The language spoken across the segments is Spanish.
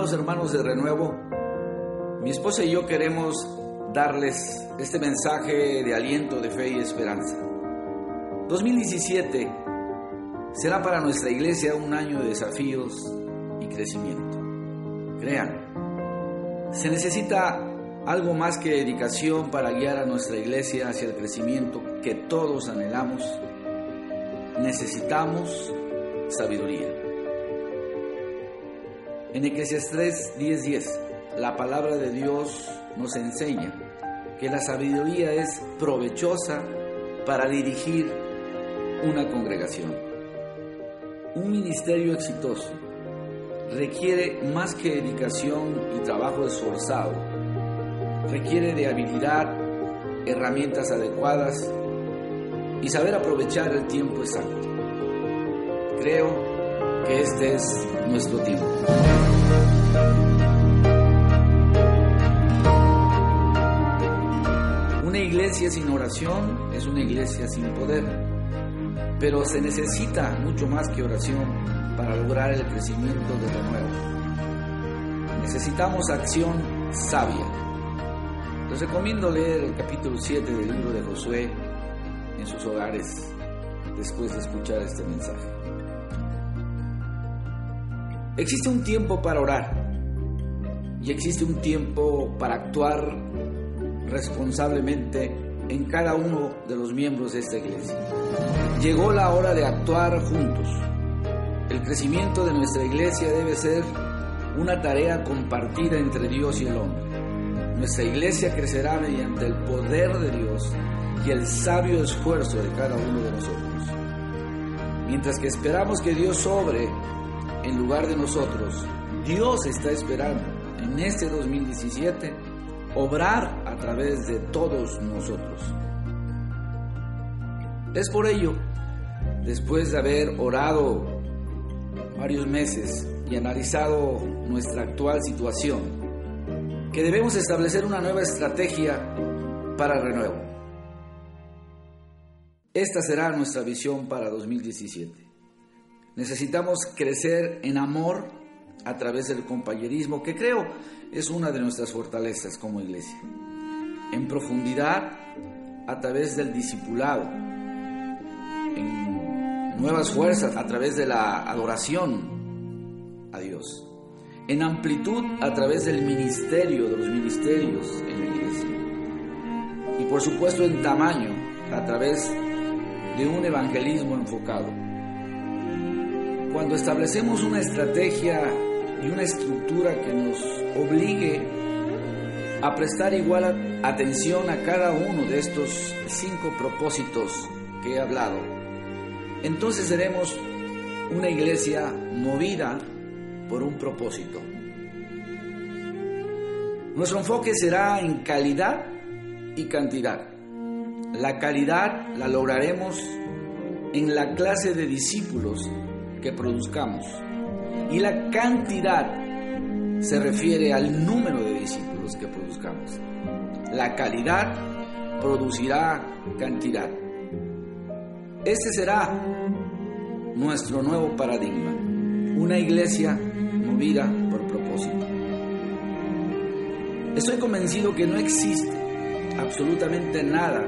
Amados hermanos de Renuevo, mi esposa y yo queremos darles este mensaje de aliento, de fe y esperanza. 2017 será para nuestra iglesia un año de desafíos y crecimiento. Crean, se necesita algo más que dedicación para guiar a nuestra iglesia hacia el crecimiento que todos anhelamos. Necesitamos sabiduría. En Eclesiastes 10:10, la palabra de Dios nos enseña que la sabiduría es provechosa para dirigir una congregación. Un ministerio exitoso requiere más que dedicación y trabajo esforzado, requiere de habilidad, herramientas adecuadas y saber aprovechar el tiempo exacto. Creo este es nuestro tiempo. Una iglesia sin oración es una iglesia sin poder, pero se necesita mucho más que oración para lograr el crecimiento de renuevo. Necesitamos acción sabia. Les recomiendo leer el capítulo 7 del libro de Josué en sus hogares después de escuchar este mensaje. Existe un tiempo para orar y existe un tiempo para actuar responsablemente en cada uno de los miembros de esta iglesia. Llegó la hora de actuar juntos. El crecimiento de nuestra iglesia debe ser una tarea compartida entre Dios y el hombre. Nuestra iglesia crecerá mediante el poder de Dios y el sabio esfuerzo de cada uno de nosotros. Mientras que esperamos que Dios sobre en lugar de nosotros, Dios está esperando en este 2017 obrar a través de todos nosotros. Es por ello, después de haber orado varios meses y analizado nuestra actual situación, que debemos establecer una nueva estrategia para el renuevo. Esta será nuestra visión para 2017. Necesitamos crecer en amor a través del compañerismo, que creo es una de nuestras fortalezas como iglesia. En profundidad a través del discipulado. En nuevas fuerzas a través de la adoración a Dios. En amplitud a través del ministerio, de los ministerios en la iglesia. Y por supuesto en tamaño a través de un evangelismo enfocado cuando establecemos una estrategia y una estructura que nos obligue a prestar igual atención a cada uno de estos cinco propósitos que he hablado, entonces seremos una iglesia movida por un propósito. Nuestro enfoque será en calidad y cantidad. La calidad la lograremos en la clase de discípulos que produzcamos. Y la cantidad se refiere al número de discípulos que produzcamos. La calidad producirá cantidad. Este será nuestro nuevo paradigma, una iglesia movida por propósito. Estoy convencido que no existe absolutamente nada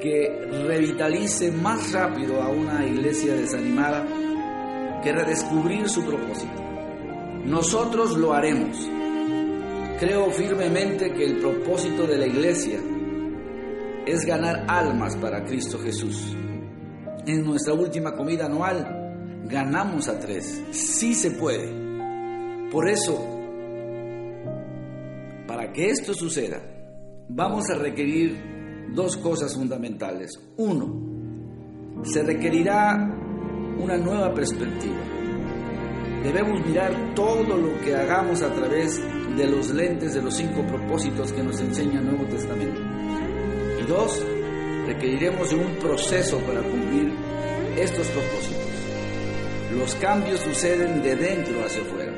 que revitalice más rápido a una iglesia desanimada que redescubrir su propósito. Nosotros lo haremos. Creo firmemente que el propósito de la iglesia es ganar almas para Cristo Jesús. En nuestra última comida anual ganamos a tres. Sí se puede. Por eso, para que esto suceda, vamos a requerir dos cosas fundamentales. Uno, se requerirá una nueva perspectiva. Debemos mirar todo lo que hagamos a través de los lentes de los cinco propósitos que nos enseña el Nuevo Testamento. Y dos, requeriremos de un proceso para cumplir estos propósitos. Los cambios suceden de dentro hacia afuera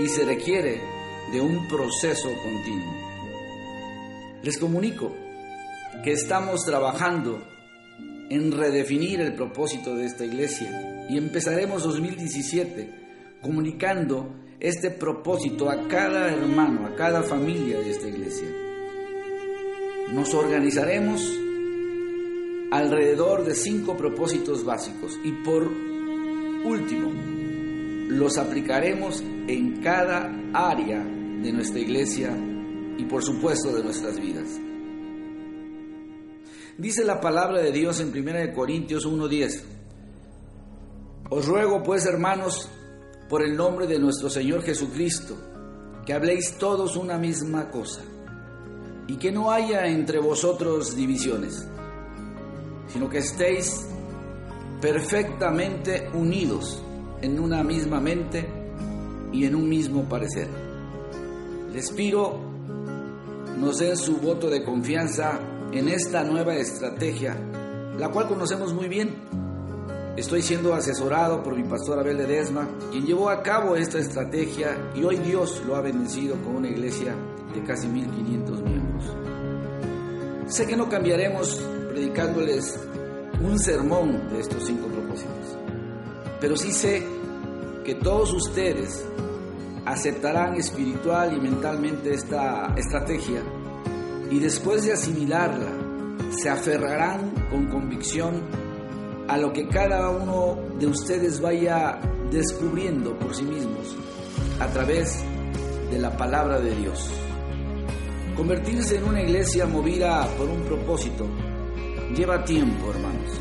y se requiere de un proceso continuo. Les comunico que estamos trabajando en redefinir el propósito de esta iglesia y empezaremos 2017 comunicando este propósito a cada hermano, a cada familia de esta iglesia. Nos organizaremos alrededor de cinco propósitos básicos y por último, los aplicaremos en cada área de nuestra iglesia y por supuesto de nuestras vidas. Dice la palabra de Dios en 1 Corintios 1:10. Os ruego pues, hermanos, por el nombre de nuestro Señor Jesucristo, que habléis todos una misma cosa, y que no haya entre vosotros divisiones, sino que estéis perfectamente unidos en una misma mente y en un mismo parecer. Les pido nos den su voto de confianza en esta nueva estrategia, la cual conocemos muy bien. Estoy siendo asesorado por mi pastor Abel Ledesma, quien llevó a cabo esta estrategia y hoy Dios lo ha bendecido con una iglesia de casi 1500 miembros. Sé que no cambiaremos predicándoles un sermón de estos cinco propósitos, pero sí sé que todos ustedes aceptarán espiritual y mentalmente esta estrategia y después de asimilarla, se aferrarán con convicción a lo que cada uno de ustedes vaya descubriendo por sí mismos a través de la palabra de Dios. Convertirse en una iglesia movida por un propósito lleva tiempo, hermanos.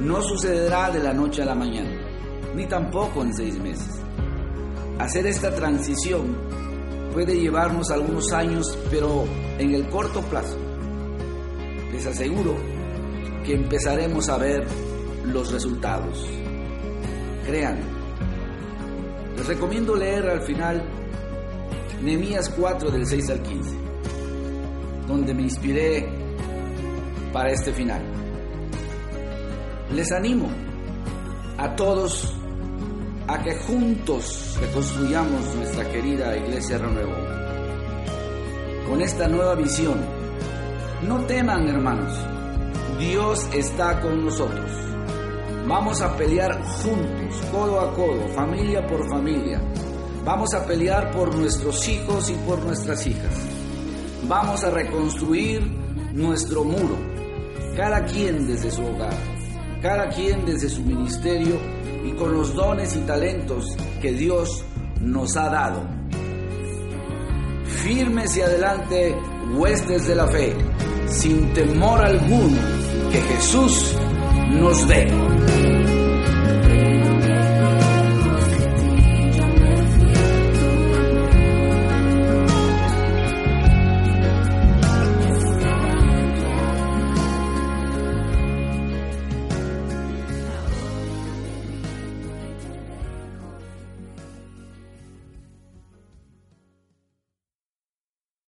No sucederá de la noche a la mañana, ni tampoco en seis meses. Hacer esta transición puede llevarnos algunos años, pero en el corto plazo les aseguro que empezaremos a ver los resultados. Crean. Les recomiendo leer al final Nehemías 4 del 6 al 15, donde me inspiré para este final. Les animo a todos a que juntos reconstruyamos nuestra querida Iglesia Renuevo. Con esta nueva visión, no teman hermanos, Dios está con nosotros. Vamos a pelear juntos, codo a codo, familia por familia. Vamos a pelear por nuestros hijos y por nuestras hijas. Vamos a reconstruir nuestro muro, cada quien desde su hogar, cada quien desde su ministerio y con los dones y talentos que Dios nos ha dado. Firmes y adelante, huestes de la fe, sin temor alguno, que Jesús nos ve.